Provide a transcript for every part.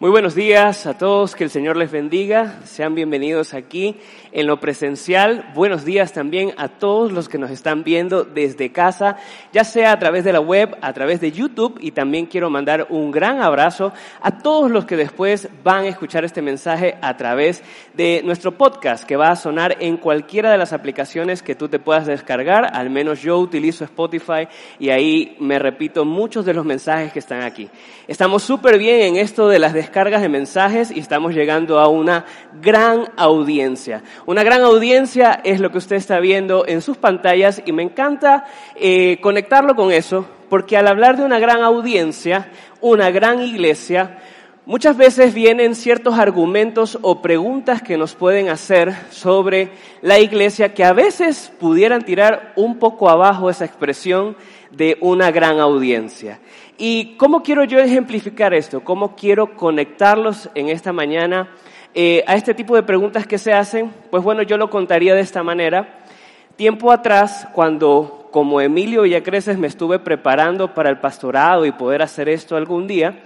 Muy buenos días a todos, que el Señor les bendiga. Sean bienvenidos aquí en lo presencial. Buenos días también a todos los que nos están viendo desde casa, ya sea a través de la web, a través de YouTube y también quiero mandar un gran abrazo a todos los que después van a escuchar este mensaje a través de nuestro podcast que va a sonar en cualquiera de las aplicaciones que tú te puedas descargar. Al menos yo utilizo Spotify y ahí me repito muchos de los mensajes que están aquí. Estamos súper bien en esto de las de mensajes y estamos llegando a una gran audiencia. Una gran audiencia es lo que usted está viendo en sus pantallas y me encanta eh, conectarlo con eso porque al hablar de una gran audiencia, una gran iglesia, Muchas veces vienen ciertos argumentos o preguntas que nos pueden hacer sobre la iglesia que a veces pudieran tirar un poco abajo esa expresión de una gran audiencia. ¿Y cómo quiero yo ejemplificar esto? ¿Cómo quiero conectarlos en esta mañana eh, a este tipo de preguntas que se hacen? Pues bueno, yo lo contaría de esta manera. Tiempo atrás, cuando como Emilio Villacreces me estuve preparando para el pastorado y poder hacer esto algún día,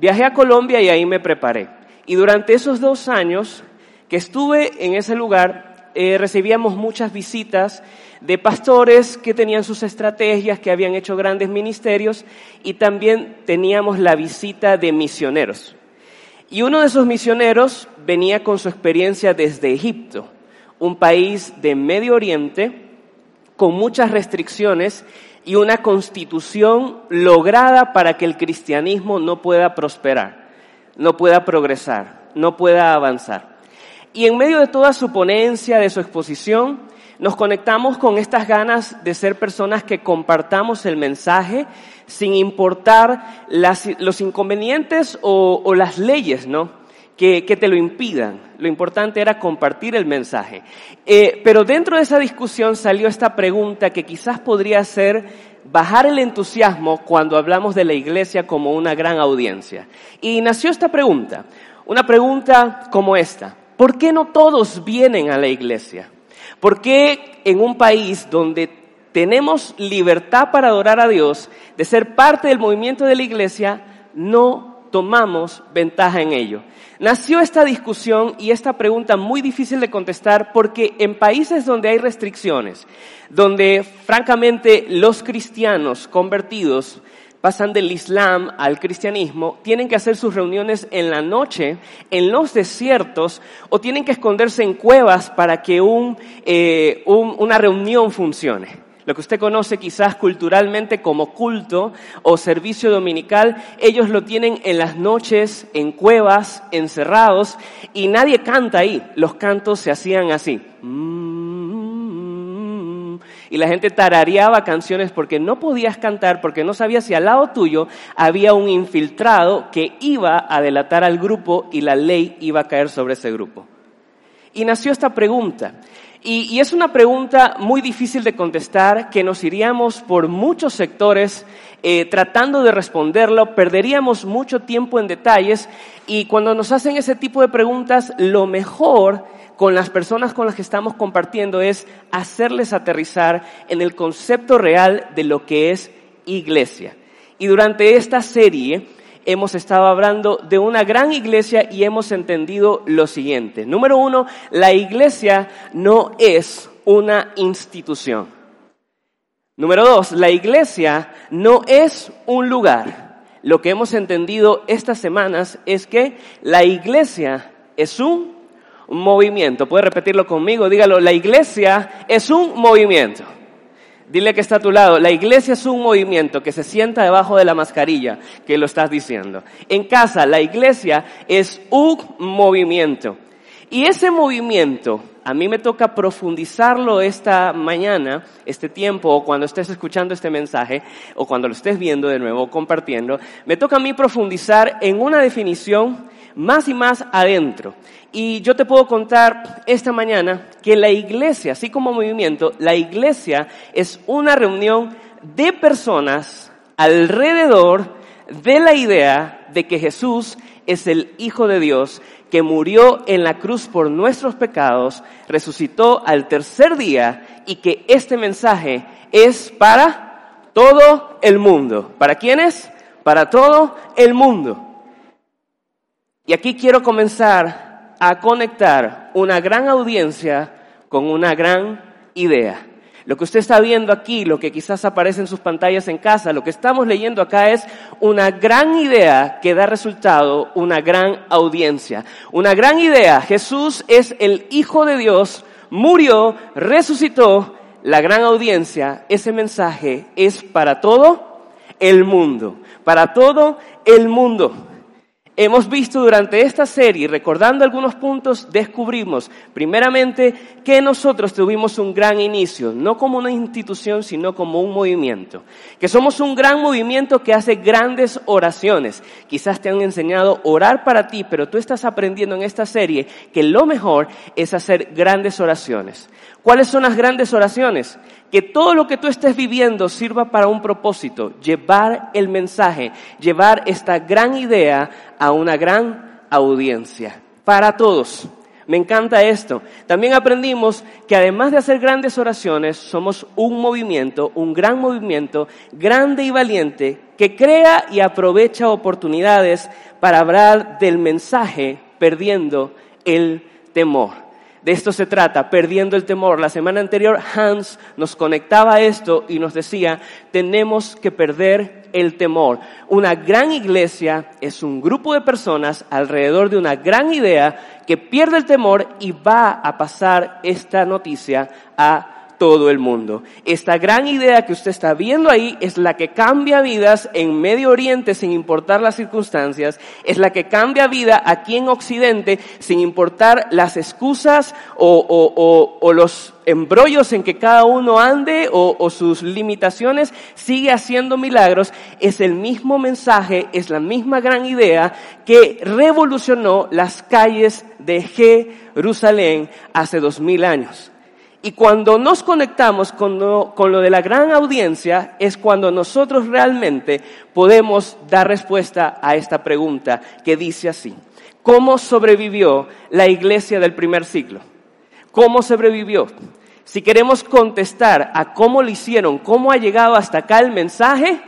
Viajé a Colombia y ahí me preparé. Y durante esos dos años que estuve en ese lugar, eh, recibíamos muchas visitas de pastores que tenían sus estrategias, que habían hecho grandes ministerios, y también teníamos la visita de misioneros. Y uno de esos misioneros venía con su experiencia desde Egipto, un país de Medio Oriente con muchas restricciones y una constitución lograda para que el cristianismo no pueda prosperar, no pueda progresar, no pueda avanzar. Y en medio de toda su ponencia, de su exposición, nos conectamos con estas ganas de ser personas que compartamos el mensaje sin importar los inconvenientes o, las leyes, ¿no? Que, te lo impidan. Lo importante era compartir el mensaje. Eh, pero dentro de esa discusión salió esta pregunta que quizás podría ser bajar el entusiasmo cuando hablamos de la iglesia como una gran audiencia. Y nació esta pregunta, una pregunta como esta. ¿Por qué no todos vienen a la iglesia? ¿Por qué en un país donde tenemos libertad para adorar a Dios, de ser parte del movimiento de la iglesia, no tomamos ventaja en ello? Nació esta discusión y esta pregunta muy difícil de contestar porque en países donde hay restricciones, donde francamente los cristianos convertidos pasan del Islam al cristianismo, tienen que hacer sus reuniones en la noche, en los desiertos, o tienen que esconderse en cuevas para que eh, una reunión funcione lo que usted conoce quizás culturalmente como culto o servicio dominical, ellos lo tienen en las noches, en cuevas, encerrados, y nadie canta ahí. Los cantos se hacían así. Y la gente tarareaba canciones porque no podías cantar, porque no sabías si al lado tuyo había un infiltrado que iba a delatar al grupo y la ley iba a caer sobre ese grupo. Y nació esta pregunta. Y, es una pregunta muy difícil de contestar, que nos iríamos por muchos sectores eh, tratando de responderlo, perderíamos mucho tiempo en detalles y cuando nos hacen ese tipo de preguntas, lo mejor con las personas con las que estamos compartiendo es hacerles aterrizar en el concepto real de lo que es iglesia. Y durante esta serie hemos estado hablando de una gran iglesia y hemos entendido lo siguiente. Número uno, la iglesia no es una institución. Número dos, la iglesia no es un lugar. Lo que hemos entendido estas semanas es que la iglesia es un movimiento. ¿Puede repetirlo conmigo? Dígalo, la iglesia es un movimiento. Dile que está a tu lado. La iglesia es un movimiento que se sienta debajo de la mascarilla que lo estás diciendo. En casa, la iglesia es un movimiento. Y ese movimiento, a mí me toca profundizarlo esta mañana, este tiempo, o cuando estés escuchando este mensaje, o cuando lo estés viendo de nuevo, compartiendo, me toca a mí profundizar en una definición más y más adentro. Y yo te puedo contar esta mañana que la iglesia, así como movimiento, la iglesia es una reunión de personas alrededor de la idea de que Jesús es el Hijo de Dios que murió en la cruz por nuestros pecados, resucitó al tercer día y que este mensaje es para todo el mundo. ¿Para quiénes? Para todo el mundo. Y aquí quiero comenzar a conectar una gran audiencia con una gran idea. Lo que usted está viendo aquí, lo que quizás aparece en sus pantallas en casa, lo que estamos leyendo acá es una gran idea que da resultado, una gran audiencia. Una gran idea. Jesús es el Hijo de Dios, murió, resucitó. La gran audiencia, ese mensaje es para todo el mundo. Para todo el mundo. Hemos visto durante esta serie, recordando algunos puntos, descubrimos primeramente que nosotros tuvimos un gran inicio, no como una institución, sino como un movimiento. Que somos un gran movimiento que hace grandes oraciones. Quizás te han enseñado orar para ti, pero tú estás aprendiendo en esta serie que lo mejor es hacer grandes oraciones. ¿Cuáles son las grandes oraciones? Que todo lo que tú estés viviendo sirva para un propósito, llevar el mensaje, llevar esta gran idea a una gran audiencia, para todos. Me encanta esto. También aprendimos que además de hacer grandes oraciones, somos un movimiento, un gran movimiento, grande y valiente, que crea y aprovecha oportunidades para hablar del mensaje perdiendo el temor. De esto se trata, perdiendo el temor. La semana anterior Hans nos conectaba a esto y nos decía, tenemos que perder el temor. Una gran iglesia es un grupo de personas alrededor de una gran idea que pierde el temor y va a pasar esta noticia a todo el mundo. Esta gran idea que usted está viendo ahí es la que cambia vidas en Medio Oriente sin importar las circunstancias, es la que cambia vida aquí en Occidente sin importar las excusas o, los embrollos en que cada uno ande o, o, sus limitaciones, sigue haciendo milagros, es el mismo mensaje, es la misma gran idea que revolucionó las calles de Jerusalén hace dos mil años. Y cuando nos conectamos con lo, de la gran audiencia es cuando nosotros realmente podemos dar respuesta a esta pregunta que dice así. ¿Cómo sobrevivió la iglesia del primer siglo? ¿Cómo sobrevivió? Si queremos contestar a cómo lo hicieron, cómo ha llegado hasta acá el mensaje,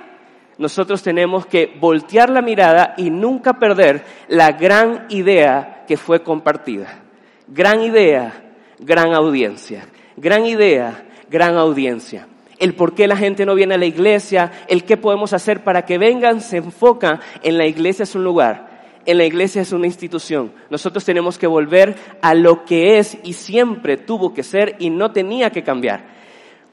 nosotros tenemos que voltear la mirada y nunca perder la gran idea que fue compartida. Gran idea, gran audiencia. Gran idea, gran audiencia. El por qué la gente no viene a la iglesia, el qué podemos hacer para que vengan, se enfoca en la iglesia es un lugar, en la iglesia es una institución. Nosotros tenemos que volver a lo que es y siempre tuvo que ser y no tenía que cambiar.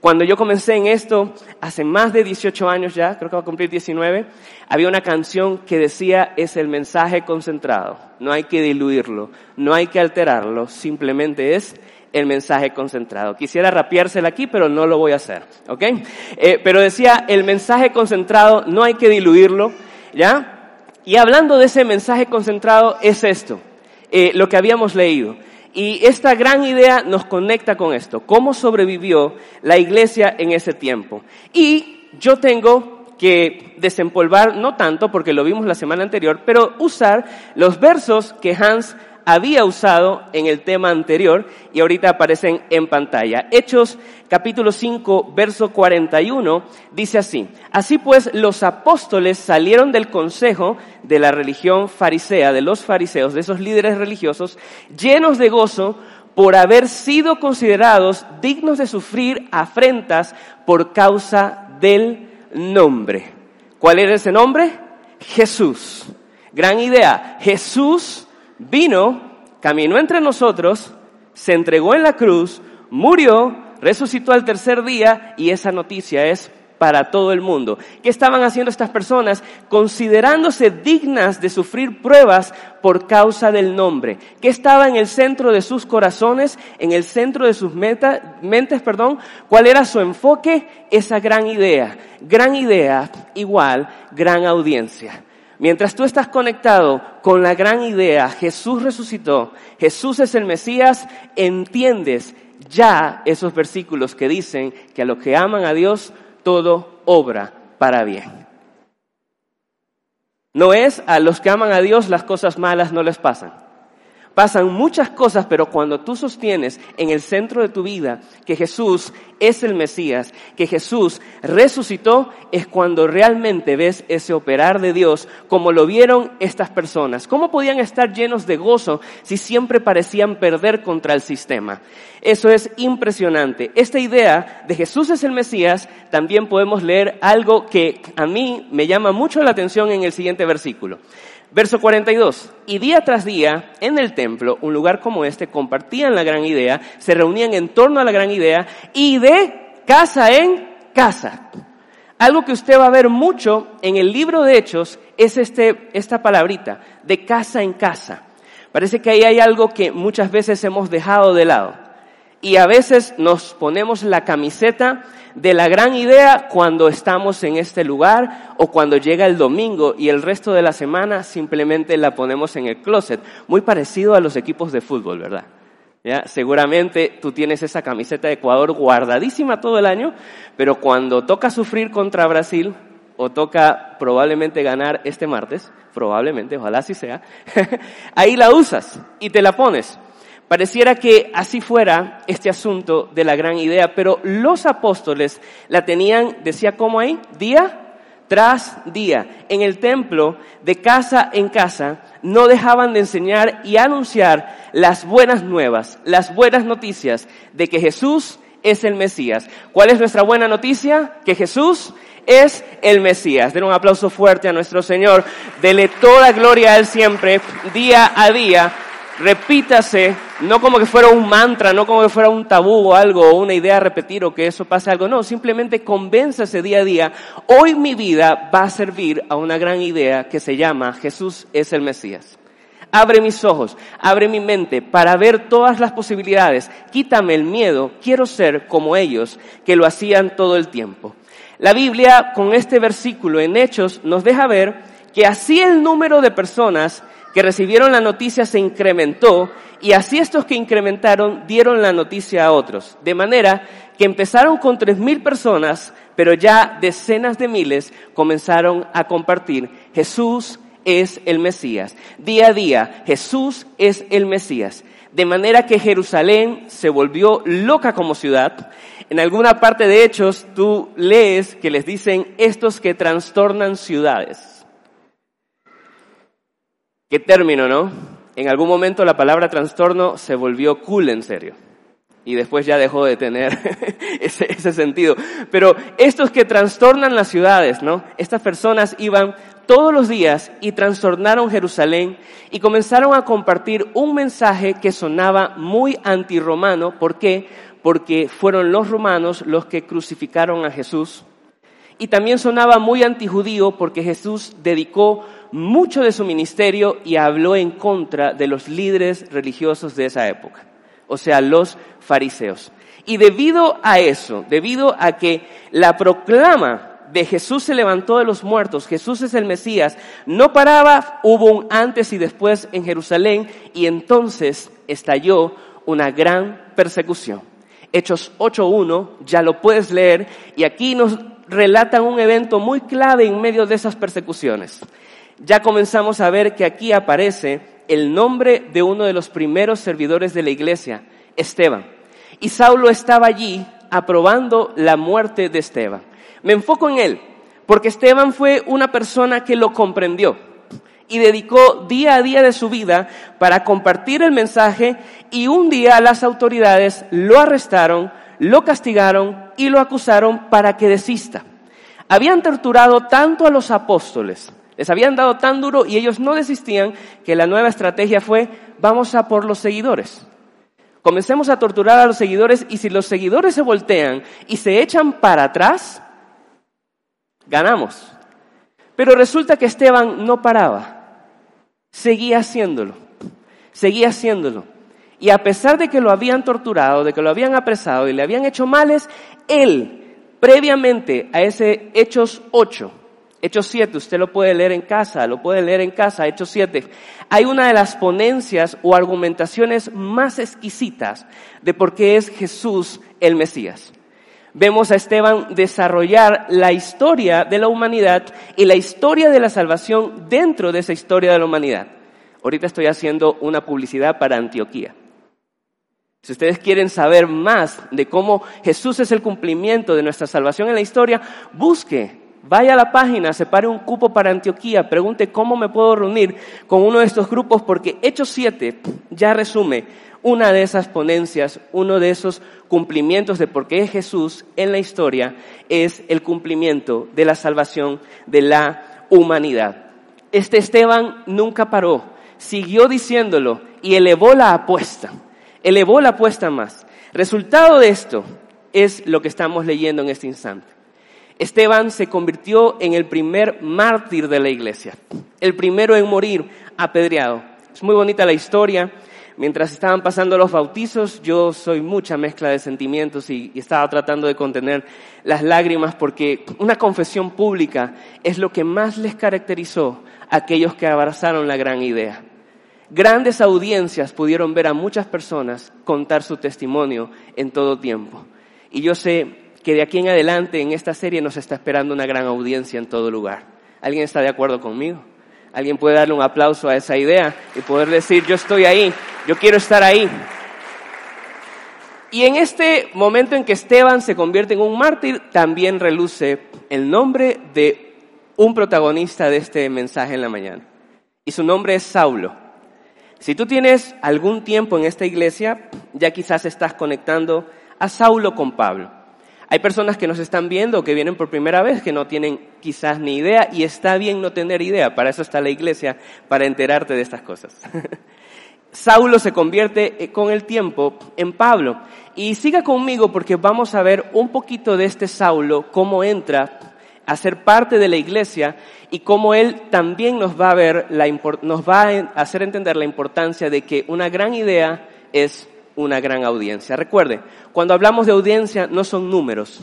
Cuando yo comencé en esto, hace más de 18 años ya, creo que va a cumplir 19, había una canción que decía es el mensaje concentrado. No hay que diluirlo, no hay que alterarlo, simplemente es el mensaje concentrado. Quisiera rapiársela aquí, pero no lo voy a hacer, ¿ok? Eh, pero decía, el mensaje concentrado no hay que diluirlo, ¿ya? Y hablando de ese mensaje concentrado es esto, eh, lo que habíamos leído. Y esta gran idea nos conecta con esto, cómo sobrevivió la iglesia en ese tiempo. Y yo tengo que desempolvar, no tanto porque lo vimos la semana anterior, pero usar los versos que Hans había usado en el tema anterior y ahorita aparecen en pantalla. Hechos capítulo 5, verso 41 dice así, así pues los apóstoles salieron del consejo de la religión farisea, de los fariseos, de esos líderes religiosos, llenos de gozo por haber sido considerados dignos de sufrir afrentas por causa del nombre. ¿Cuál era ese nombre? Jesús. Gran idea. Jesús vino, caminó entre nosotros, se entregó en la cruz, murió, resucitó al tercer día y esa noticia es para todo el mundo. ¿Qué estaban haciendo estas personas? Considerándose dignas de sufrir pruebas por causa del nombre. ¿Qué estaba en el centro de sus corazones, en el centro de sus mentes, perdón? ¿Cuál era su enfoque? Esa gran idea. Gran idea igual gran audiencia. Mientras tú estás conectado con la gran idea, Jesús resucitó, Jesús es el Mesías, entiendes ya esos versículos que dicen que a los que aman a Dios, todo obra para bien. No es a los que aman a Dios las cosas malas no les pasan. Pasan muchas cosas, pero cuando tú sostienes en el centro de tu vida que Jesús es el Mesías, que Jesús resucitó, es cuando realmente ves ese operar de Dios como lo vieron estas personas. ¿Cómo podían estar llenos de gozo si siempre parecían perder contra el sistema? Eso es impresionante. Esta idea de Jesús es el Mesías, también podemos leer algo que a mí me llama mucho la atención en el siguiente versículo. Verso 42. Y día tras día, en el templo, un lugar como este, compartían la gran idea, se reunían en torno a la gran idea y de casa en casa. Algo que usted va a ver mucho en el libro de Hechos es este, esta palabrita, de casa en casa. Parece que ahí hay algo que muchas veces hemos dejado de lado. Y a veces nos ponemos la camiseta de la gran idea cuando estamos en este lugar o cuando llega el domingo y el resto de la semana simplemente la ponemos en el closet. Muy parecido a los equipos de fútbol, ¿verdad? Seguramente tú tienes esa camiseta de Ecuador guardadísima todo el año, pero cuando toca sufrir contra Brasil o toca probablemente ganar este martes, probablemente, ojalá así sea, ahí la usas y te la pones. Pareciera que así fuera este asunto de la gran idea, pero los apóstoles la tenían, decía cómo ahí, día tras día, en el templo, de casa en casa, no dejaban de enseñar y anunciar las buenas nuevas, las buenas noticias de que Jesús es el Mesías. ¿Cuál es nuestra buena noticia? Que Jesús es el Mesías. Den un aplauso fuerte a nuestro Señor. Dele toda gloria a Él siempre, día a día repítase, no como que fuera un mantra, no como que fuera un tabú o algo, o una idea a repetir o que eso pase algo, no, simplemente convénzase día a día, hoy mi vida va a servir a una gran idea que se llama Jesús es el Mesías. Abre mis ojos, abre mi mente para ver todas las posibilidades, quítame el miedo, quiero ser como ellos que lo hacían todo el tiempo. La Biblia con este versículo en Hechos nos deja ver que así el número de personas que recibieron la noticia se incrementó y así estos que incrementaron dieron la noticia a otros. De manera que empezaron con tres mil personas, pero ya decenas de miles comenzaron a compartir. Jesús es el Mesías. Día a día, Jesús es el Mesías. De manera que Jerusalén se volvió loca como ciudad. En alguna parte de Hechos tú lees que les dicen estos que trastornan ciudades. Qué término, ¿no? En algún momento la palabra trastorno se volvió cool en serio. Y después ya dejó de tener ese, ese sentido. Pero estos que trastornan las ciudades, ¿no? Estas personas iban todos los días y trastornaron Jerusalén y comenzaron a compartir un mensaje que sonaba muy antirromano. ¿Por qué? Porque fueron los romanos los que crucificaron a Jesús. Y también sonaba muy antijudío porque Jesús dedicó mucho de su ministerio y habló en contra de los líderes religiosos de esa época, o sea, los fariseos. Y debido a eso, debido a que la proclama de Jesús se levantó de los muertos, Jesús es el Mesías, no paraba, hubo un antes y después en Jerusalén y entonces estalló una gran persecución. Hechos 8.1, ya lo puedes leer, y aquí nos relatan un evento muy clave en medio de esas persecuciones ya comenzamos a ver que aquí aparece el nombre de uno de los primeros servidores de la iglesia, Esteban. Y Saulo estaba allí aprobando la muerte de Esteban. Me enfoco en él, porque Esteban fue una persona que lo comprendió y dedicó día a día de su vida para compartir el mensaje y un día las autoridades lo arrestaron, lo castigaron y lo acusaron para que desista. Habían torturado tanto a los apóstoles les habían dado tan duro y ellos no desistían que la nueva estrategia fue, vamos a por los seguidores. Comencemos a torturar a los seguidores y si los seguidores se voltean y se echan para atrás, ganamos. Pero resulta que Esteban no paraba, seguía haciéndolo, seguía haciéndolo. Y a pesar de que lo habían torturado, de que lo habían apresado y le habían hecho males, él, previamente a ese Hechos 8, Hechos 7, usted lo puede leer en casa, lo puede leer en casa, Hechos 7. Hay una de las ponencias o argumentaciones más exquisitas de por qué es Jesús el Mesías. Vemos a Esteban desarrollar la historia de la humanidad y la historia de la salvación dentro de esa historia de la humanidad. Ahorita estoy haciendo una publicidad para Antioquía. Si ustedes quieren saber más de cómo Jesús es el cumplimiento de nuestra salvación en la historia, busque, vaya a la página, separe un cupo para Antioquía, pregunte cómo me puedo reunir con uno de estos grupos, porque Hechos 7 ya resume una de esas ponencias, uno de esos cumplimientos de por qué Jesús en la historia es el cumplimiento de la salvación de la humanidad. Este Esteban nunca paró, siguió diciéndolo y elevó la apuesta, elevó la apuesta más. Resultado de esto es lo que estamos leyendo en este instante. Esteban se convirtió en el primer mártir de la iglesia, el primero en morir apedreado. Es muy bonita la historia. Mientras estaban pasando los bautizos, yo soy mucha mezcla de sentimientos y, estaba tratando de contener las lágrimas porque una confesión pública es lo que más les caracterizó a aquellos que abrazaron la gran idea. Grandes audiencias pudieron ver a muchas personas contar su testimonio en todo tiempo. Y yo sé que de aquí en adelante en esta serie nos está esperando una gran audiencia en todo lugar. ¿Alguien está de acuerdo conmigo? Alguien puede darle un aplauso a esa idea y poder decir, yo estoy ahí, yo quiero estar ahí. Y en este momento en que Esteban se convierte en un mártir, también reluce el nombre de un protagonista de este mensaje en la mañana. Y su nombre es Saulo. Si tú tienes algún tiempo en esta iglesia, ya quizás estás conectando a Saulo con Pablo. Hay personas que nos están viendo, que vienen por primera vez, que no tienen quizás ni idea, y está bien no tener idea, para eso está la iglesia, para enterarte de estas cosas. Saulo se convierte eh, con el tiempo en Pablo. Y siga conmigo porque vamos a ver un poquito de este Saulo, cómo entra a ser parte de la iglesia y cómo él también nos va a ver, la, nos va a hacer entender la importancia de que una gran idea es una gran audiencia. Recuerde, cuando hablamos de audiencia no son números.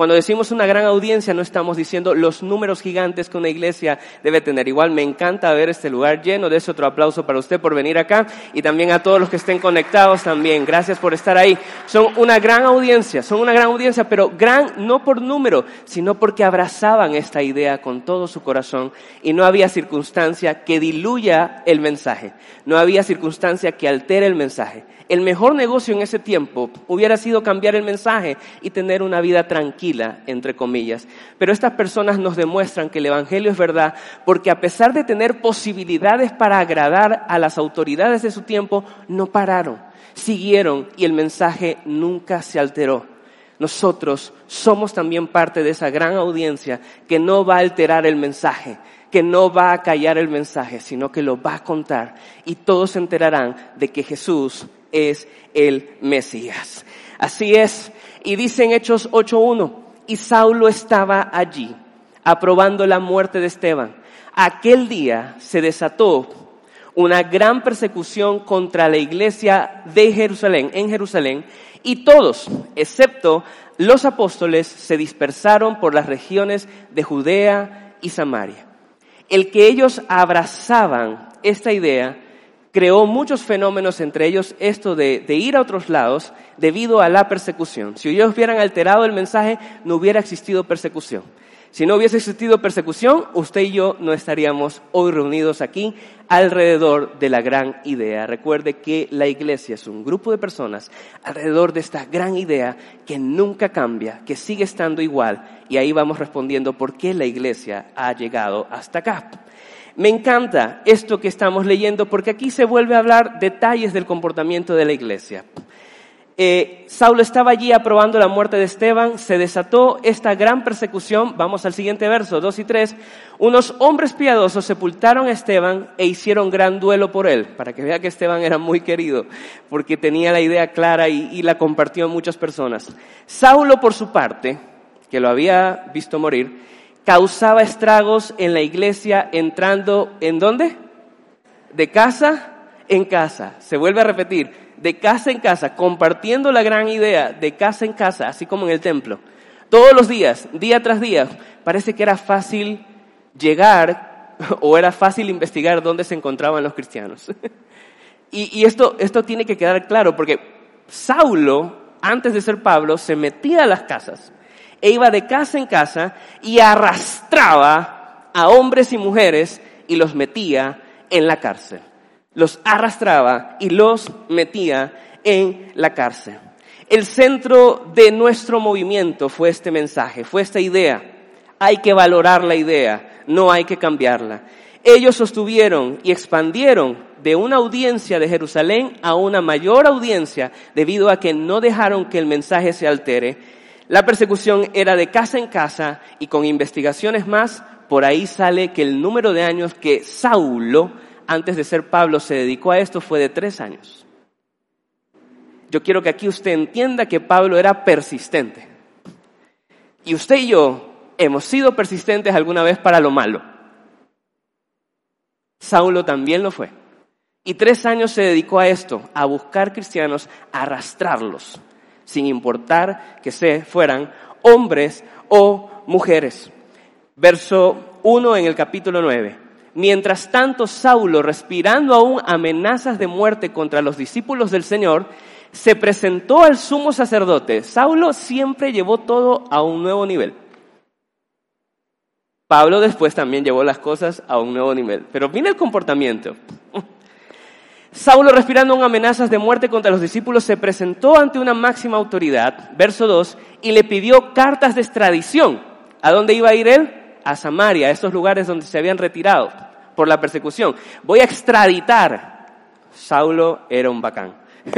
Cuando decimos una gran audiencia no estamos diciendo los números gigantes que una iglesia debe tener. Igual me encanta ver este lugar lleno. De ese otro aplauso para usted por venir acá y también a todos los que estén conectados también. Gracias por estar ahí. Son una gran audiencia, son una gran audiencia, pero gran no por número, sino porque abrazaban esta idea con todo su corazón y no había circunstancia que diluya el mensaje. No había circunstancia que altere el mensaje. El mejor negocio en ese tiempo hubiera sido cambiar el mensaje y tener una vida tranquila, entre comillas. Pero estas personas nos demuestran que el Evangelio es verdad porque a pesar de tener posibilidades para agradar a las autoridades de su tiempo, no pararon, siguieron y el mensaje nunca se alteró. Nosotros somos también parte de esa gran audiencia que no va a alterar el mensaje, que no va a callar el mensaje, sino que lo va a contar y todos se enterarán de que Jesús es el Mesías. Así es. Y dice en Hechos 8.1, y Saulo estaba allí, aprobando la muerte de Esteban. Aquel día se desató una gran persecución contra la iglesia de Jerusalén, en Jerusalén, y todos, excepto los apóstoles, se dispersaron por las regiones de Judea y Samaria. El que ellos abrazaban esta idea creó muchos fenómenos, entre ellos esto de, ir a otros lados debido a la persecución. Si ellos hubieran alterado el mensaje, no hubiera existido persecución. Si no hubiese existido persecución, usted y yo no estaríamos hoy reunidos aquí alrededor de la gran idea. Recuerde que la iglesia es un grupo de personas alrededor de esta gran idea que nunca cambia, que sigue estando igual. Y ahí vamos respondiendo por qué la iglesia ha llegado hasta acá. Me encanta esto que estamos leyendo porque aquí se vuelve a hablar detalles del comportamiento de la iglesia. Eh, Saulo estaba allí aprobando la muerte de Esteban, se desató esta gran persecución, vamos al siguiente verso, 2 y 3, unos hombres piadosos sepultaron a Esteban e hicieron gran duelo por él, para que vea que Esteban era muy querido, porque tenía la idea clara y, la compartió en muchas personas. Saulo, por su parte, que lo había visto morir, causaba estragos en la iglesia entrando en dónde? De casa en casa. Se vuelve a repetir, de casa en casa, compartiendo la gran idea de casa en casa, así como en el templo. Todos los días, día tras día, parece que era fácil llegar o era fácil investigar dónde se encontraban los cristianos. y, esto, esto tiene que quedar claro porque Saulo, antes de ser Pablo, se metía a las casas e iba de casa en casa y arrastraba a hombres y mujeres y los metía en la cárcel. los arrastraba y los metía en la cárcel. El centro de nuestro movimiento fue este mensaje, fue esta idea. Hay que valorar la idea, no hay que cambiarla. Ellos sostuvieron y expandieron de una audiencia de Jerusalén a una mayor audiencia debido a que no dejaron que el mensaje se altere. La persecución era de casa en casa y con investigaciones más, por ahí sale que el número de años que Saulo, antes de ser Pablo, se dedicó a esto fue de tres años. Yo quiero que aquí usted entienda que Pablo era persistente. Y usted y yo hemos sido persistentes alguna vez para lo malo. Saulo también lo fue. Y tres años se dedicó a esto, a buscar cristianos, a arrastrarlos, sin importar que se fueran hombres o mujeres. Verso 1 en el capítulo 9. Mientras tanto, Saulo, respirando aún amenazas de muerte contra los discípulos del Señor, se presentó al sumo sacerdote. Saulo siempre llevó todo a un nuevo nivel. Pablo después también llevó las cosas a un nuevo nivel. Pero mira el comportamiento. Saulo, respirando amenazas de muerte contra los discípulos, se presentó ante una máxima autoridad, verso 2, y le pidió cartas de extradición. ¿A dónde iba a ir él? A Samaria, a estos lugares donde se habían retirado por la persecución. Voy a extraditar. Saulo era un bacán.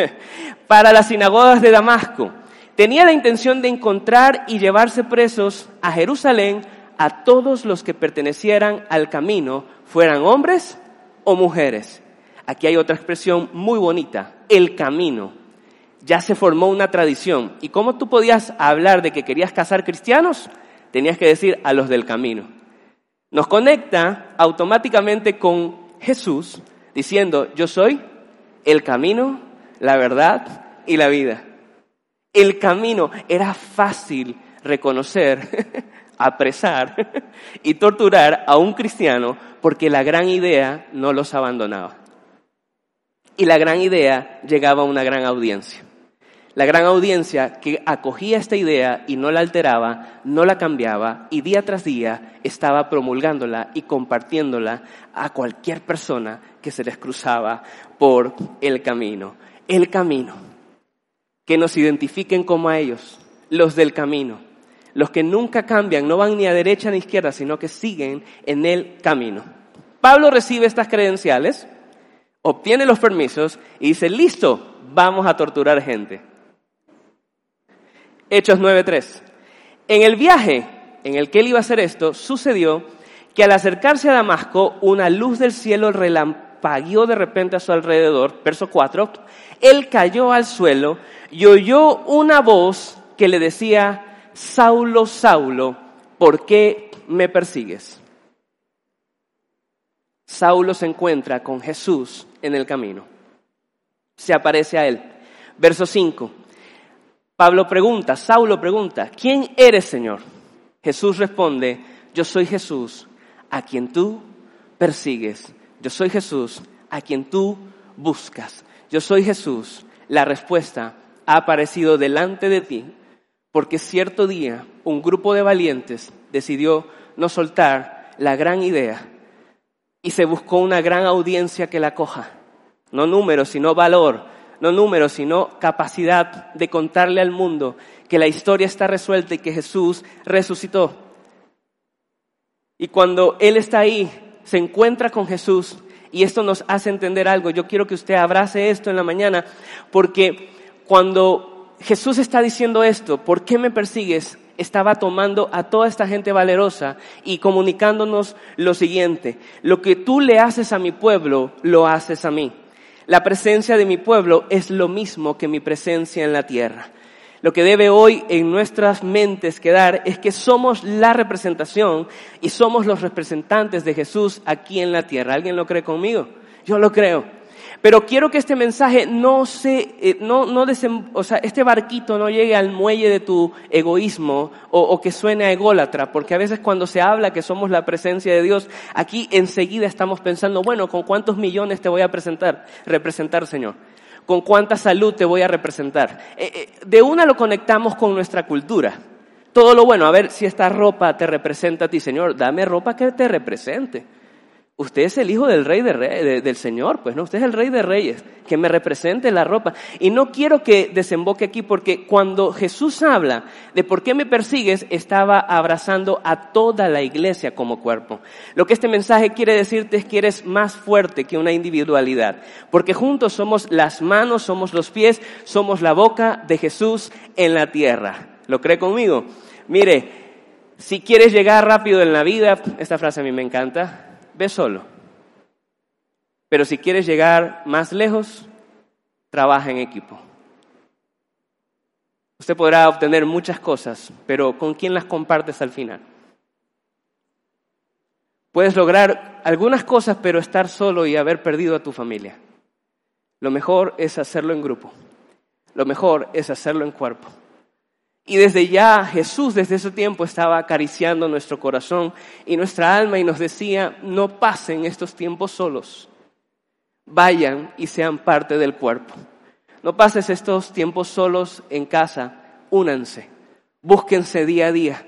Para las sinagogas de Damasco. Tenía la intención de encontrar y llevarse presos a Jerusalén a todos los que pertenecieran al camino, fueran hombres o mujeres. Aquí hay otra expresión muy bonita, el camino. Ya se formó una tradición. ¿Y cómo tú podías hablar de que querías casar cristianos? Tenías que decir a los del camino. Nos conecta automáticamente con Jesús diciendo, yo soy el camino, la verdad y la vida. El camino era fácil reconocer apresar y torturar a un cristiano porque la gran idea no los abandonaba. Y la gran idea llegaba a una gran audiencia. La gran audiencia que acogía esta idea y no la alteraba, no la cambiaba y día tras día estaba promulgándola y compartiéndola a cualquier persona que se les cruzaba por el camino. El camino. Que nos identifiquen como a ellos, los del camino los que nunca cambian, no van ni a derecha ni a izquierda, sino que siguen en el camino. Pablo recibe estas credenciales, obtiene los permisos y dice, listo, vamos a torturar gente. Hechos 9.3. En el viaje en el que él iba a hacer esto, sucedió que al acercarse a Damasco, una luz del cielo relampagueó de repente a su alrededor, verso 4, él cayó al suelo y oyó una voz que le decía, Saulo, Saulo, ¿por qué me persigues? Saulo se encuentra con Jesús en el camino. Se aparece a él. Verso 5. Pablo pregunta, Saulo pregunta, ¿quién eres, Señor? Jesús responde, yo soy Jesús, a quien tú persigues. Yo soy Jesús, a quien tú buscas. Yo soy Jesús. La respuesta ha aparecido delante de ti porque cierto día un grupo de valientes decidió no soltar la gran idea y se buscó una gran audiencia que la coja. No números, sino valor. No números, sino capacidad de contarle al mundo que la historia está resuelta y que Jesús resucitó. Y cuando Él está ahí, se encuentra con Jesús y esto nos hace entender algo. Yo quiero que usted abrace esto en la mañana porque cuando Jesús está diciendo esto, ¿por qué me persigues? Estaba tomando a toda esta gente valerosa y comunicándonos lo siguiente, lo que tú le haces a mi pueblo, lo haces a mí. La presencia de mi pueblo es lo mismo que mi presencia en la tierra. Lo que debe hoy en nuestras mentes quedar es que somos la representación y somos los representantes de Jesús aquí en la tierra. ¿Alguien lo cree conmigo? Yo lo creo. Pero quiero que este mensaje no se, eh, no, no o sea, este barquito no llegue al muelle de tu egoísmo o, o, que suene a ególatra, porque a veces cuando se habla que somos la presencia de Dios, aquí enseguida estamos pensando, bueno, ¿con cuántos millones te voy a presentar, representar, Señor? ¿Con cuánta salud te voy a representar? Eh, eh, de una lo conectamos con nuestra cultura. Todo lo bueno, a ver si esta ropa te representa a ti, Señor, dame ropa que te represente. Usted es el hijo del rey de del Señor, pues no, usted es el rey de reyes, que me represente la ropa. Y no quiero que desemboque aquí porque cuando Jesús habla de por qué me persigues, estaba abrazando a toda la iglesia como cuerpo. Lo que este mensaje quiere decirte es que eres más fuerte que una individualidad, porque juntos somos las manos, somos los pies, somos la boca de Jesús en la tierra. ¿Lo cree conmigo? Mire, si quieres llegar rápido en la vida, esta frase a mí me encanta, ve solo. Pero si quieres llegar más lejos, trabaja en equipo. Usted podrá obtener muchas cosas, pero ¿con quién las compartes al final? Puedes lograr algunas cosas, pero estar solo y haber perdido a tu familia. Lo mejor es hacerlo en grupo. Lo mejor es hacerlo en cuerpo. Y desde ya Jesús desde ese tiempo estaba acariciando nuestro corazón y nuestra alma y nos decía, no pasen estos tiempos solos, vayan y sean parte del cuerpo. No pases estos tiempos solos en casa, únanse, búsquense día a día.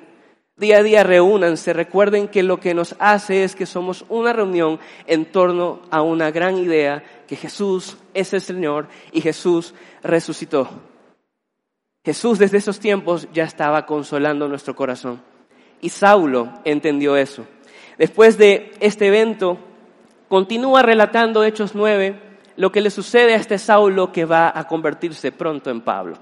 Día a día reúnanse, recuerden que lo que nos hace es que somos una reunión en torno a una gran idea, que Jesús es el Señor y Jesús resucitó. Jesús desde esos tiempos ya estaba consolando nuestro corazón. Y Saulo entendió eso. Después de este evento, continúa relatando Hechos 9, lo que le sucede a este Saulo que va a convertirse pronto en Pablo.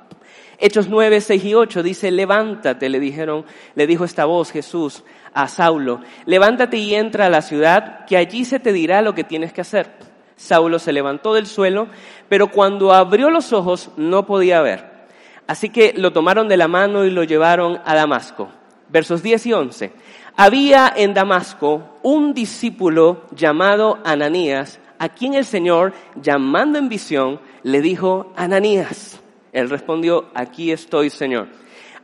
Hechos 9, 6 y 8 dice, levántate, le dijeron, le dijo esta voz Jesús a Saulo, levántate y entra a la ciudad, que allí se te dirá lo que tienes que hacer. Saulo se levantó del suelo, pero cuando abrió los ojos no podía ver. Así que lo tomaron de la mano y lo llevaron a Damasco. Versos 10 y 11. Había en Damasco un discípulo llamado Ananías, a quien el Señor, llamando en visión, le dijo, Ananías. Él respondió, aquí estoy, Señor.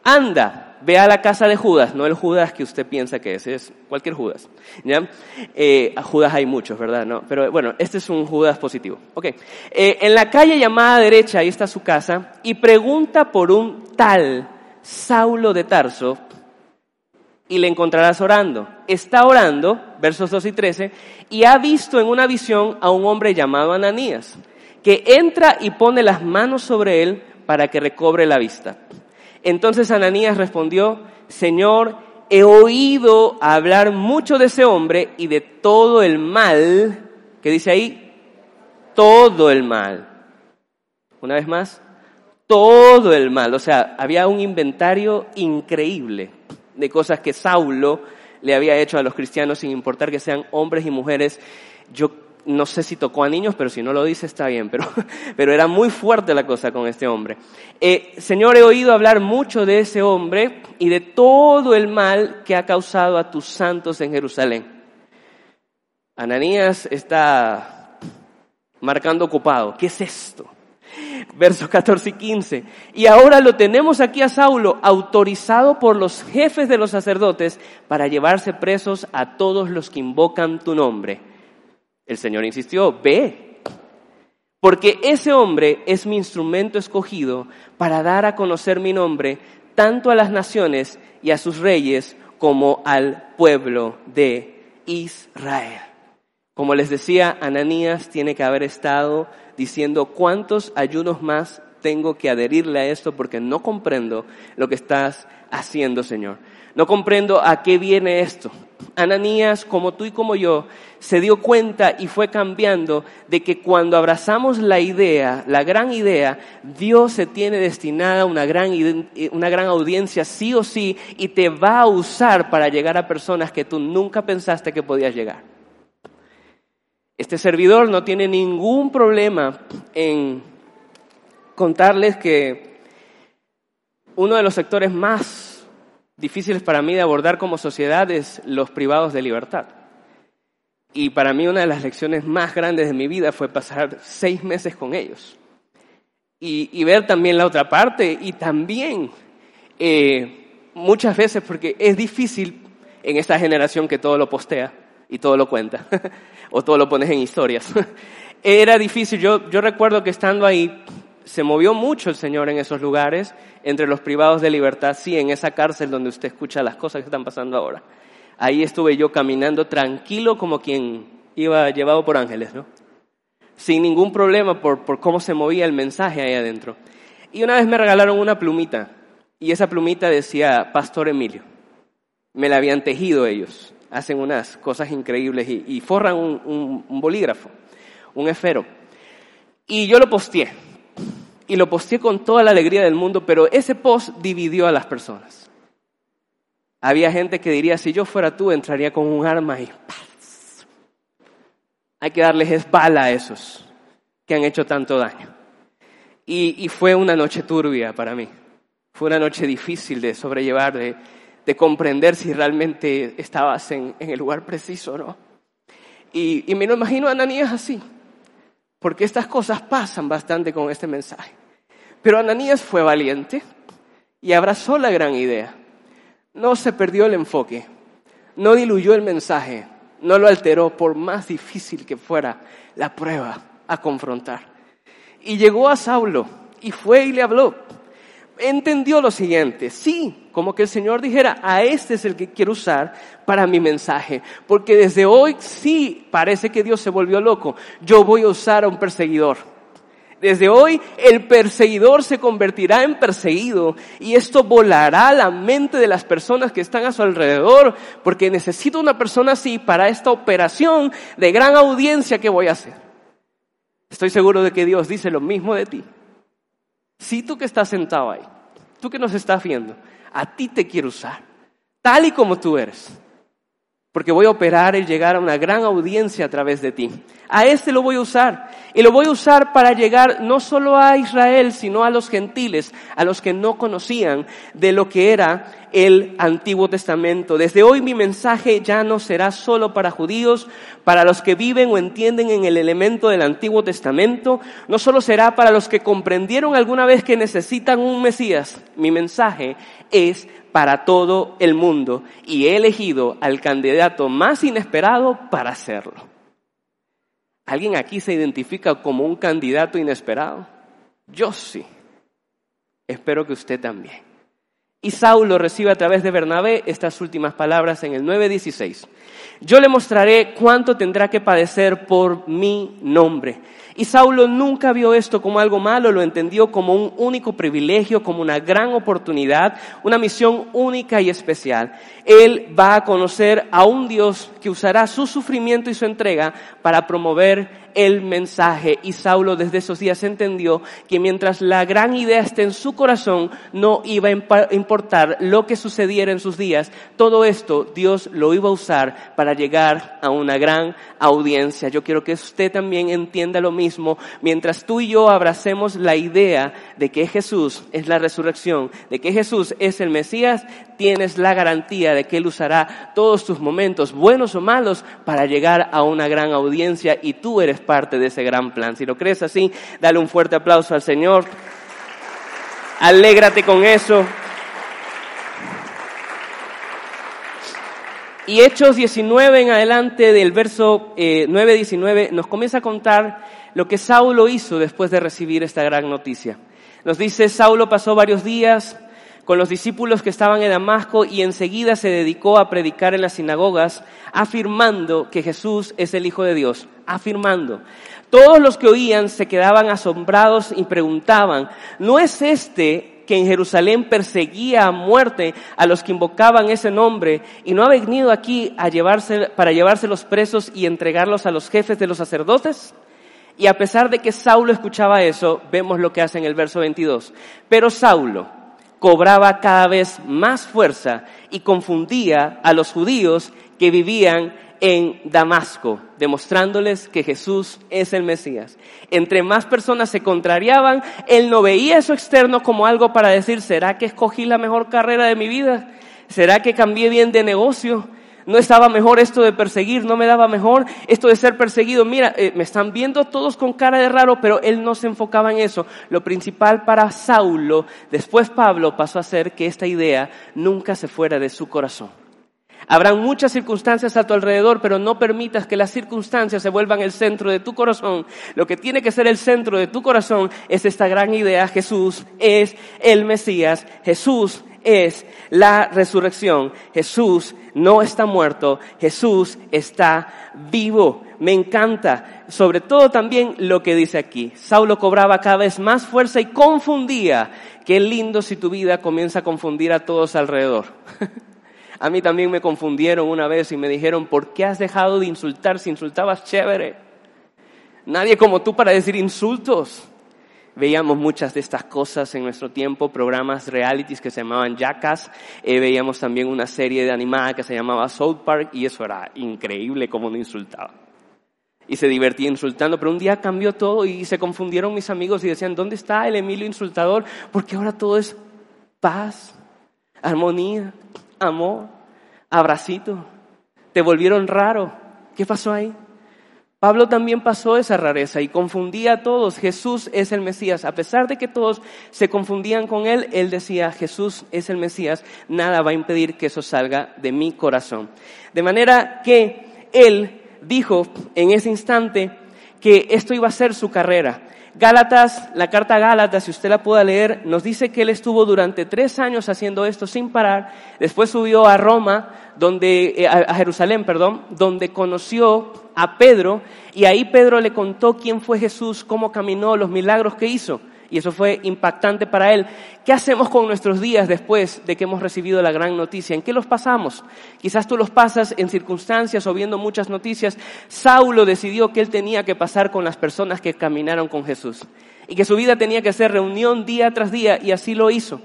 Anda, ve a la casa de Judas, no el Judas que usted piensa que es, es cualquier Judas. ¿ya? Eh, Judas hay muchos, ¿verdad? No, pero bueno, este es un Judas positivo. Ok. Eh, en la calle llamada derecha, ahí está su casa, y pregunta por un tal Saulo de Tarso, y le encontrarás orando. Está orando, versos 2 y 13, y ha visto en una visión a un hombre llamado Ananías, que entra y pone las manos sobre él para que recobre la vista. Entonces Ananías respondió, Señor, he oído hablar mucho de ese hombre y de todo el mal, que dice ahí, todo el mal. Una vez más, todo el mal. O sea, había un inventario increíble de cosas que Saulo le había hecho a los cristianos sin importar que sean hombres y mujeres. Yo no sé si tocó a niños, pero si no lo dice está bien, pero, pero era muy fuerte la cosa con este hombre. Eh, Señor, he oído hablar mucho de ese hombre y de todo el mal que ha causado a tus santos en Jerusalén. Ananías está marcando ocupado. ¿Qué es esto? Versos 14 y 15. Y ahora lo tenemos aquí a Saulo, autorizado por los jefes de los sacerdotes para llevarse presos a todos los que invocan tu nombre. El Señor insistió, ve, porque ese hombre es mi instrumento escogido para dar a conocer mi nombre tanto a las naciones y a sus reyes como al pueblo de Israel. Como les decía, Ananías tiene que haber estado diciendo cuántos ayunos más tengo que adherirle a esto porque no comprendo lo que estás haciendo, Señor. No comprendo a qué viene esto. Ananías, como tú y como yo, se dio cuenta y fue cambiando de que cuando abrazamos la idea, la gran idea, Dios se tiene destinada una gran, una gran audiencia sí o sí y te va a usar para llegar a personas que tú nunca pensaste que podías llegar. Este servidor no tiene ningún problema en contarles que uno de los sectores más difíciles para mí de abordar como sociedad es los privados de libertad. Y para mí una de las lecciones más grandes de mi vida fue pasar seis meses con ellos. Y, ver también la otra parte y también eh, muchas veces, porque es difícil en esta generación que todo lo postea y todo lo cuenta, o todo lo pones en historias. Era difícil, yo, yo recuerdo que estando ahí se movió mucho el Señor en esos lugares, entre los privados de libertad, sí, en esa cárcel donde usted escucha las cosas que están pasando ahora. Ahí estuve yo caminando tranquilo como quien iba llevado por ángeles, ¿no? Sin ningún problema por, por cómo se movía el mensaje ahí adentro. Y una vez me regalaron una plumita y esa plumita decía Pastor Emilio. Me la habían tejido ellos. Hacen unas cosas increíbles y, forran un, un bolígrafo, un esfero. Y yo lo posteé. Y lo posteé con toda la alegría del mundo, pero ese post dividió a las personas. Había gente que diría, si yo fuera tú, entraría con un arma y hay que darles espalda a esos que han hecho tanto daño. Y, fue una noche turbia para mí. Fue una noche difícil de sobrellevar, de, comprender si realmente estabas en, el lugar preciso o no. Y, y, me lo imagino a Ananías así, porque estas cosas pasan bastante con este mensaje. Pero Ananías fue valiente y abrazó la gran idea. No se perdió el enfoque, no diluyó el mensaje, no lo alteró por más difícil que fuera la prueba a confrontar. Y llegó a Saulo y fue y le habló. Entendió lo siguiente, sí, como que el Señor dijera, a este es el que quiero usar para mi mensaje, porque desde hoy sí parece que Dios se volvió loco, yo voy a usar a un perseguidor. Desde hoy el perseguidor se convertirá en perseguido y esto volará la mente de las personas que están a su alrededor porque necesito una persona así para esta operación de gran audiencia que voy a hacer. Estoy seguro de que Dios dice lo mismo de ti. Si tú que estás sentado ahí, tú que nos estás viendo, a ti te quiero usar, tal y como tú eres porque voy a operar y llegar a una gran audiencia a través de ti. A este lo voy a usar. Y lo voy a usar para llegar no solo a Israel, sino a los gentiles, a los que no conocían de lo que era el Antiguo Testamento. Desde hoy mi mensaje ya no será solo para judíos, para los que viven o entienden en el elemento del Antiguo Testamento, no solo será para los que comprendieron alguna vez que necesitan un Mesías. Mi mensaje es para todo el mundo y he elegido al candidato más inesperado para hacerlo. ¿Alguien aquí se identifica como un candidato inesperado? Yo sí. Espero que usted también. Y Saulo recibe a través de Bernabé estas últimas palabras en el 9:16. Yo le mostraré cuánto tendrá que padecer por mi nombre. Y Saulo nunca vio esto como algo malo, lo entendió como un único privilegio, como una gran oportunidad, una misión única y especial. Él va a conocer a un Dios que usará su sufrimiento y su entrega para promover el mensaje. Y Saulo desde esos días entendió que mientras la gran idea esté en su corazón, no iba a importar lo que sucediera en sus días. Todo esto Dios lo iba a usar para llegar a una gran audiencia. Yo quiero que usted también entienda lo mismo. Mientras tú y yo abracemos la idea de que Jesús es la resurrección, de que Jesús es el Mesías, tienes la garantía de que Él usará todos tus momentos, buenos o malos, para llegar a una gran audiencia y tú eres parte de ese gran plan. Si lo crees así, dale un fuerte aplauso al Señor. Alégrate con eso. Y Hechos 19 en adelante del verso 9-19 eh, nos comienza a contar lo que Saulo hizo después de recibir esta gran noticia. Nos dice, Saulo pasó varios días con los discípulos que estaban en Damasco y enseguida se dedicó a predicar en las sinagogas, afirmando que Jesús es el Hijo de Dios, afirmando. Todos los que oían se quedaban asombrados y preguntaban, ¿no es este que en Jerusalén perseguía a muerte a los que invocaban ese nombre y no ha venido aquí a llevarse, para llevarse los presos y entregarlos a los jefes de los sacerdotes? Y a pesar de que Saulo escuchaba eso, vemos lo que hace en el verso 22. Pero Saulo, cobraba cada vez más fuerza y confundía a los judíos que vivían en Damasco, demostrándoles que Jesús es el Mesías. Entre más personas se contrariaban, él no veía eso externo como algo para decir, ¿será que escogí la mejor carrera de mi vida? ¿Será que cambié bien de negocio? No estaba mejor esto de perseguir, no me daba mejor esto de ser perseguido. Mira, eh, me están viendo todos con cara de raro, pero él no se enfocaba en eso. Lo principal para Saulo, después Pablo pasó a ser que esta idea nunca se fuera de su corazón. Habrán muchas circunstancias a tu alrededor, pero no permitas que las circunstancias se vuelvan el centro de tu corazón. Lo que tiene que ser el centro de tu corazón es esta gran idea. Jesús es el Mesías. Jesús es la resurrección. Jesús no está muerto, Jesús está vivo. Me encanta, sobre todo también lo que dice aquí. Saulo cobraba cada vez más fuerza y confundía. Qué lindo si tu vida comienza a confundir a todos alrededor. a mí también me confundieron una vez y me dijeron, ¿por qué has dejado de insultar si insultabas chévere? Nadie como tú para decir insultos. Veíamos muchas de estas cosas en nuestro tiempo, programas realities que se llamaban Jackass, eh, veíamos también una serie de animada que se llamaba South Park y eso era increíble como no insultaba. Y se divertía insultando, pero un día cambió todo y se confundieron mis amigos y decían, ¿dónde está el Emilio insultador? Porque ahora todo es paz, armonía, amor, abracito. Te volvieron raro. ¿Qué pasó ahí? Pablo también pasó esa rareza y confundía a todos. Jesús es el Mesías. A pesar de que todos se confundían con él, él decía, Jesús es el Mesías. Nada va a impedir que eso salga de mi corazón. De manera que él dijo en ese instante que esto iba a ser su carrera. Gálatas, la carta Gálatas, si usted la pueda leer, nos dice que él estuvo durante tres años haciendo esto sin parar. Después subió a Roma, donde, eh, a Jerusalén, perdón, donde conoció a Pedro y ahí Pedro le contó quién fue Jesús, cómo caminó, los milagros que hizo. Y eso fue impactante para él. ¿Qué hacemos con nuestros días después de que hemos recibido la gran noticia? ¿En qué los pasamos? Quizás tú los pasas en circunstancias o viendo muchas noticias. Saulo decidió que él tenía que pasar con las personas que caminaron con Jesús y que su vida tenía que ser reunión día tras día y así lo hizo.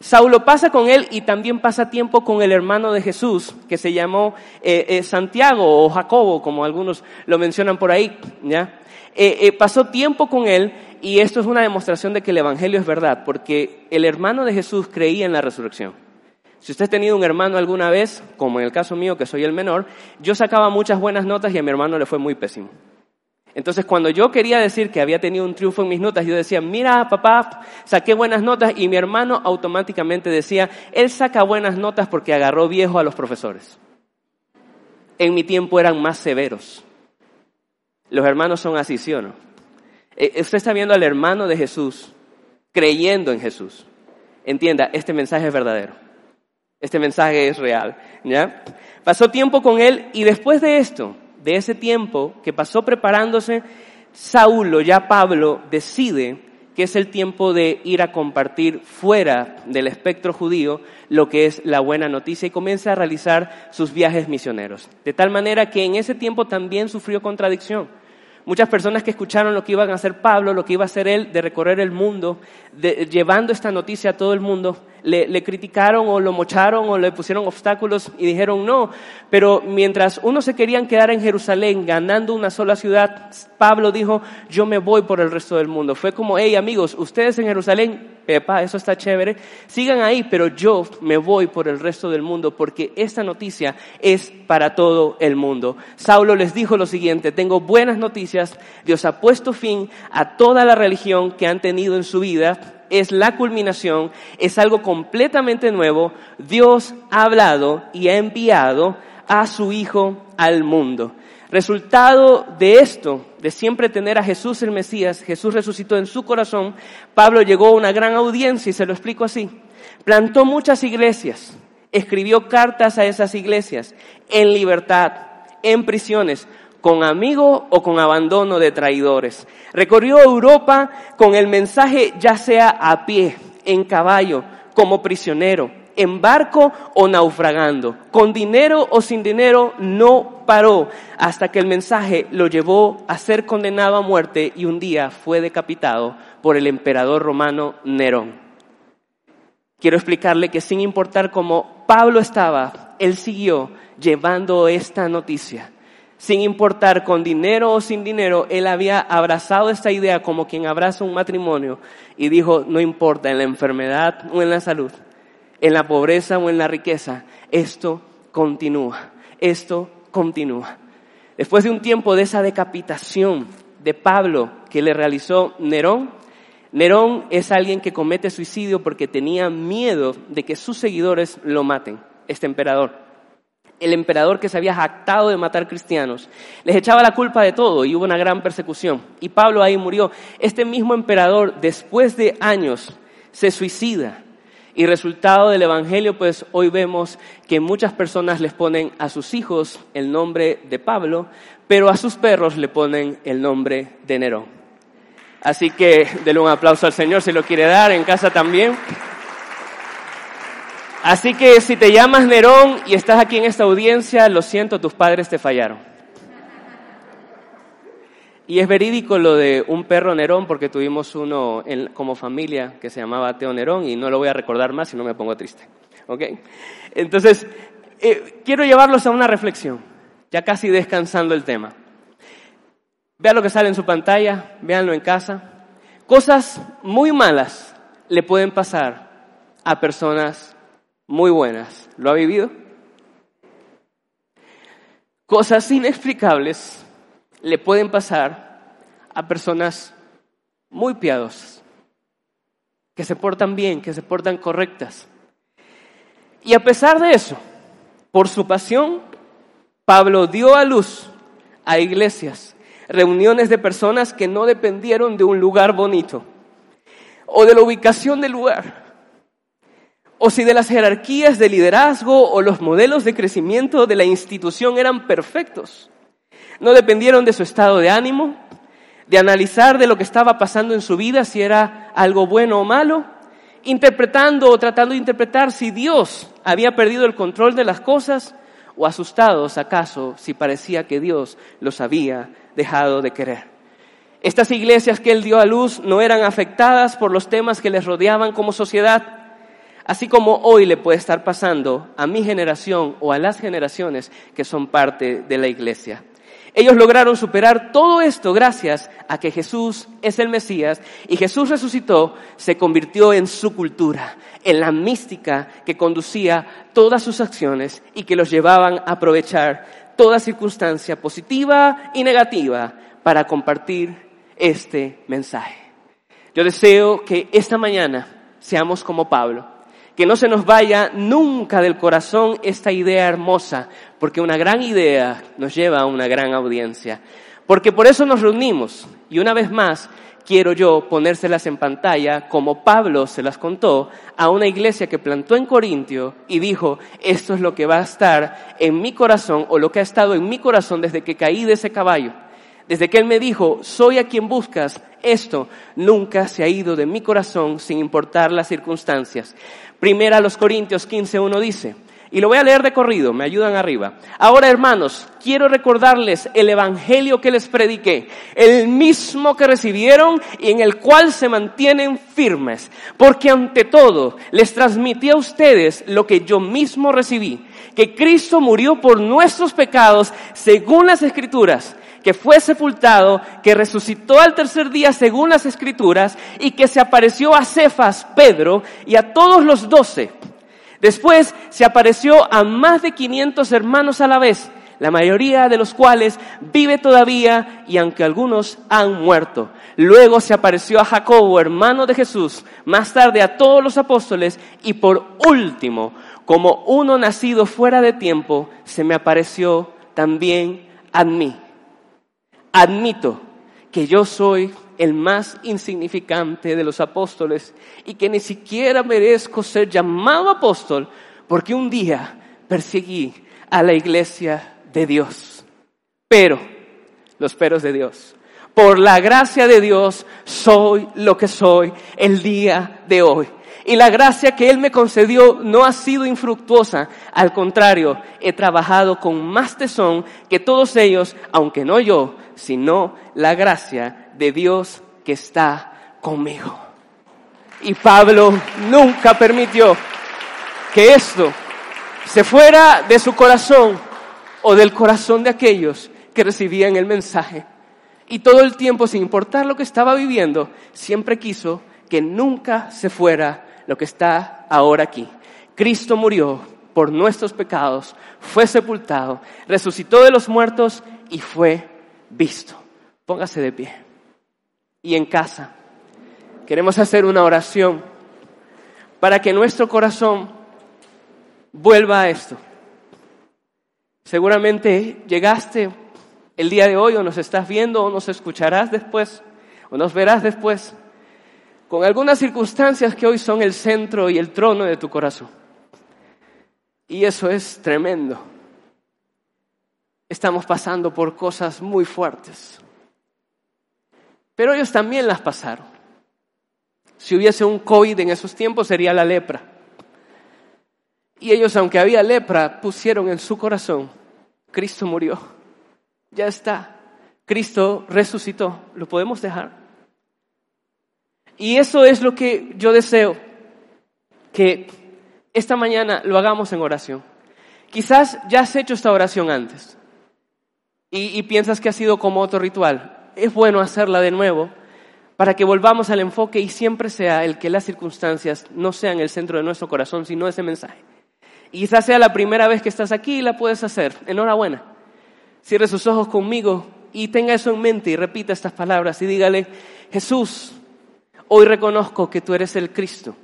Saulo pasa con él y también pasa tiempo con el hermano de Jesús, que se llamó eh, eh, Santiago o Jacobo, como algunos lo mencionan por ahí. ¿ya? Eh, pasó tiempo con él y esto es una demostración de que el Evangelio es verdad, porque el hermano de Jesús creía en la resurrección. Si usted ha tenido un hermano alguna vez, como en el caso mío, que soy el menor, yo sacaba muchas buenas notas y a mi hermano le fue muy pésimo. Entonces, cuando yo quería decir que había tenido un triunfo en mis notas, yo decía, mira, papá, saqué buenas notas y mi hermano automáticamente decía, él saca buenas notas porque agarró viejo a los profesores. En mi tiempo eran más severos. Los hermanos son así, ¿sí o no? Eh, usted está viendo al hermano de Jesús creyendo en Jesús. Entienda, este mensaje es verdadero. Este mensaje es real. ¿ya? Pasó tiempo con él y después de esto, de ese tiempo que pasó preparándose, Saulo, ya Pablo, decide que es el tiempo de ir a compartir fuera del espectro judío lo que es la buena noticia y comienza a realizar sus viajes misioneros. De tal manera que en ese tiempo también sufrió contradicción. Muchas personas que escucharon lo que iban a hacer Pablo, lo que iba a hacer él de recorrer el mundo, llevando esta noticia a todo el mundo, le, criticaron o lo mocharon o le pusieron obstáculos y dijeron no. Pero mientras unos se querían quedar en Jerusalén ganando una sola ciudad, Pablo dijo, yo me voy por el resto del mundo. Fue como, hey amigos, ustedes en Jerusalén, pepa, eso está chévere, sigan ahí, pero yo me voy por el resto del mundo porque esta noticia es para todo el mundo. Saulo les dijo lo siguiente, tengo buenas noticias, Dios ha puesto fin a toda la religión que han tenido en su vida es la culminación, es algo completamente nuevo. Dios ha hablado y ha enviado a su Hijo al mundo. Resultado de esto, de siempre tener a Jesús el Mesías, Jesús resucitó en su corazón, Pablo llegó a una gran audiencia y se lo explico así. Plantó muchas iglesias, escribió cartas a esas iglesias, en libertad, en prisiones, con amigo o con abandono de traidores. Recorrió Europa con el mensaje ya sea a pie, en caballo, como prisionero, en barco o naufragando, con dinero o sin dinero, no paró hasta que el mensaje lo llevó a ser condenado a muerte y un día fue decapitado por el emperador romano Nerón. Quiero explicarle que sin importar cómo Pablo estaba, él siguió llevando esta noticia sin importar con dinero o sin dinero, él había abrazado esta idea como quien abraza un matrimonio y dijo, no importa en la enfermedad o en la salud, en la pobreza o en la riqueza, esto continúa, esto continúa. Después de un tiempo de esa decapitación de Pablo que le realizó Nerón, Nerón es alguien que comete suicidio porque tenía miedo de que sus seguidores lo maten, este emperador el emperador que se había jactado de matar cristianos, les echaba la culpa de todo y hubo una gran persecución. Y Pablo ahí murió. Este mismo emperador, después de años, se suicida. Y resultado del Evangelio, pues hoy vemos que muchas personas les ponen a sus hijos el nombre de Pablo, pero a sus perros le ponen el nombre de Nerón. Así que denle un aplauso al Señor si lo quiere dar, en casa también. Así que si te llamas Nerón y estás aquí en esta audiencia, lo siento, tus padres te fallaron. Y es verídico lo de un perro Nerón, porque tuvimos uno como familia que se llamaba Teo Nerón y no lo voy a recordar más si no me pongo triste. ¿Ok? Entonces, eh, quiero llevarlos a una reflexión, ya casi descansando el tema. Vean lo que sale en su pantalla, véanlo en casa. Cosas muy malas le pueden pasar a personas muy buenas. ¿Lo ha vivido? Cosas inexplicables le pueden pasar a personas muy piadosas, que se portan bien, que se portan correctas. Y a pesar de eso, por su pasión, Pablo dio a luz a iglesias, reuniones de personas que no dependieron de un lugar bonito o de la ubicación del lugar o si de las jerarquías de liderazgo o los modelos de crecimiento de la institución eran perfectos. No dependieron de su estado de ánimo, de analizar de lo que estaba pasando en su vida, si era algo bueno o malo, interpretando o tratando de interpretar si Dios había perdido el control de las cosas o asustados acaso si parecía que Dios los había dejado de querer. Estas iglesias que él dio a luz no eran afectadas por los temas que les rodeaban como sociedad, así como hoy le puede estar pasando a mi generación o a las generaciones que son parte de la iglesia. Ellos lograron superar todo esto gracias a que Jesús es el Mesías y Jesús resucitó, se convirtió en su cultura, en la mística que conducía todas sus acciones y que los llevaban a aprovechar toda circunstancia positiva y negativa para compartir este mensaje. Yo deseo que esta mañana seamos como Pablo que no se nos vaya nunca del corazón esta idea hermosa, porque una gran idea nos lleva a una gran audiencia. Porque por eso nos reunimos. Y una vez más, quiero yo ponérselas en pantalla, como Pablo se las contó, a una iglesia que plantó en Corintio y dijo, esto es lo que va a estar en mi corazón, o lo que ha estado en mi corazón desde que caí de ese caballo. Desde que Él me dijo, soy a quien buscas, esto nunca se ha ido de mi corazón sin importar las circunstancias. Primera a los Corintios 15.1 dice, y lo voy a leer de corrido, me ayudan arriba. Ahora, hermanos, quiero recordarles el evangelio que les prediqué, el mismo que recibieron y en el cual se mantienen firmes, porque ante todo les transmití a ustedes lo que yo mismo recibí, que Cristo murió por nuestros pecados según las escrituras que fue sepultado, que resucitó al tercer día según las escrituras y que se apareció a Cefas, Pedro y a todos los doce. Después se apareció a más de 500 hermanos a la vez, la mayoría de los cuales vive todavía y aunque algunos han muerto. Luego se apareció a Jacobo, hermano de Jesús, más tarde a todos los apóstoles y por último, como uno nacido fuera de tiempo, se me apareció también a mí admito que yo soy el más insignificante de los apóstoles y que ni siquiera merezco ser llamado apóstol porque un día perseguí a la iglesia de Dios. Pero, los peros de Dios, por la gracia de Dios soy lo que soy el día de hoy. Y la gracia que Él me concedió no ha sido infructuosa. Al contrario, he trabajado con más tesón que todos ellos, aunque no yo, sino la gracia de Dios que está conmigo. Y Pablo nunca permitió que esto se fuera de su corazón o del corazón de aquellos que recibían el mensaje. Y todo el tiempo, sin importar lo que estaba viviendo, siempre quiso que nunca se fuera lo que está ahora aquí. Cristo murió por nuestros pecados, fue sepultado, resucitó de los muertos y fue visto. Póngase de pie. Y en casa queremos hacer una oración para que nuestro corazón vuelva a esto. Seguramente llegaste el día de hoy o nos estás viendo o nos escucharás después o nos verás después con algunas circunstancias que hoy son el centro y el trono de tu corazón. Y eso es tremendo. Estamos pasando por cosas muy fuertes. Pero ellos también las pasaron. Si hubiese un COVID en esos tiempos sería la lepra. Y ellos, aunque había lepra, pusieron en su corazón, Cristo murió. Ya está. Cristo resucitó. ¿Lo podemos dejar? Y eso es lo que yo deseo, que esta mañana lo hagamos en oración. Quizás ya has hecho esta oración antes y, piensas que ha sido como otro ritual. Es bueno hacerla de nuevo para que volvamos al enfoque y siempre sea el que las circunstancias no sean el centro de nuestro corazón, sino ese mensaje. Y quizás sea la primera vez que estás aquí y la puedes hacer. Enhorabuena. Cierre sus ojos conmigo y tenga eso en mente y repita estas palabras y dígale, Jesús, hoy reconozco que tú eres el Cristo,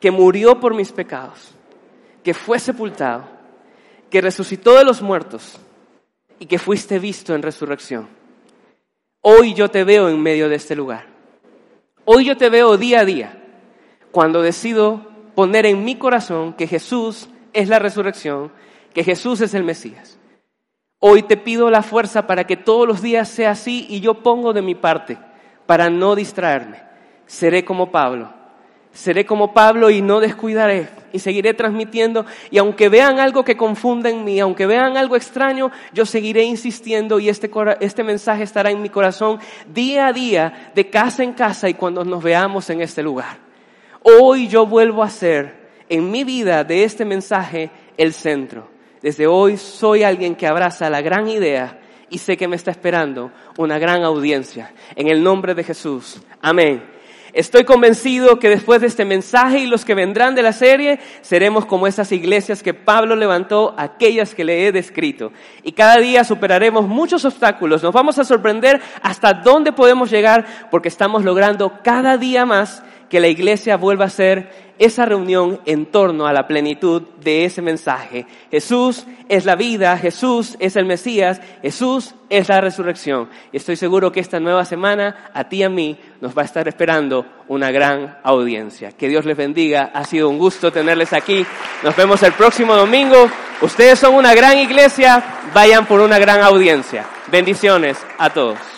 que murió por mis pecados, que fue sepultado, que resucitó de los muertos y que fuiste visto en resurrección. Hoy yo te veo en medio de este lugar. Hoy yo te veo día a día cuando decido poner en mi corazón que Jesús es la resurrección, que Jesús es el Mesías. Hoy te pido la fuerza para que todos los días sea así y yo pongo de mi parte para no distraerme. Seré como Pablo. Seré como Pablo y no descuidaré y seguiré transmitiendo. Y aunque vean algo que confunda en mí, aunque vean algo extraño, yo seguiré insistiendo y este, este mensaje estará en mi corazón día a día, de casa en casa y cuando nos veamos en este lugar. Hoy yo vuelvo a ser en mi vida de este mensaje el centro. Desde hoy soy alguien que abraza la gran idea y sé que me está esperando una gran audiencia. En el nombre de Jesús. Amén. Estoy convencido que después de este mensaje y los que vendrán de la serie, seremos como esas iglesias que Pablo levantó, aquellas que le he descrito. Y cada día superaremos muchos obstáculos. Nos vamos a sorprender hasta dónde podemos llegar porque estamos logrando cada día más que la iglesia vuelva a ser esa reunión en torno a la plenitud de ese mensaje. Jesús es la vida, Jesús es el Mesías, Jesús es la resurrección. Y estoy seguro que esta nueva semana a ti y a mí nos va a estar esperando una gran audiencia. Que Dios les bendiga, ha sido un gusto tenerles aquí. Nos vemos el próximo domingo. Ustedes son una gran iglesia, vayan por una gran audiencia. Bendiciones a todos.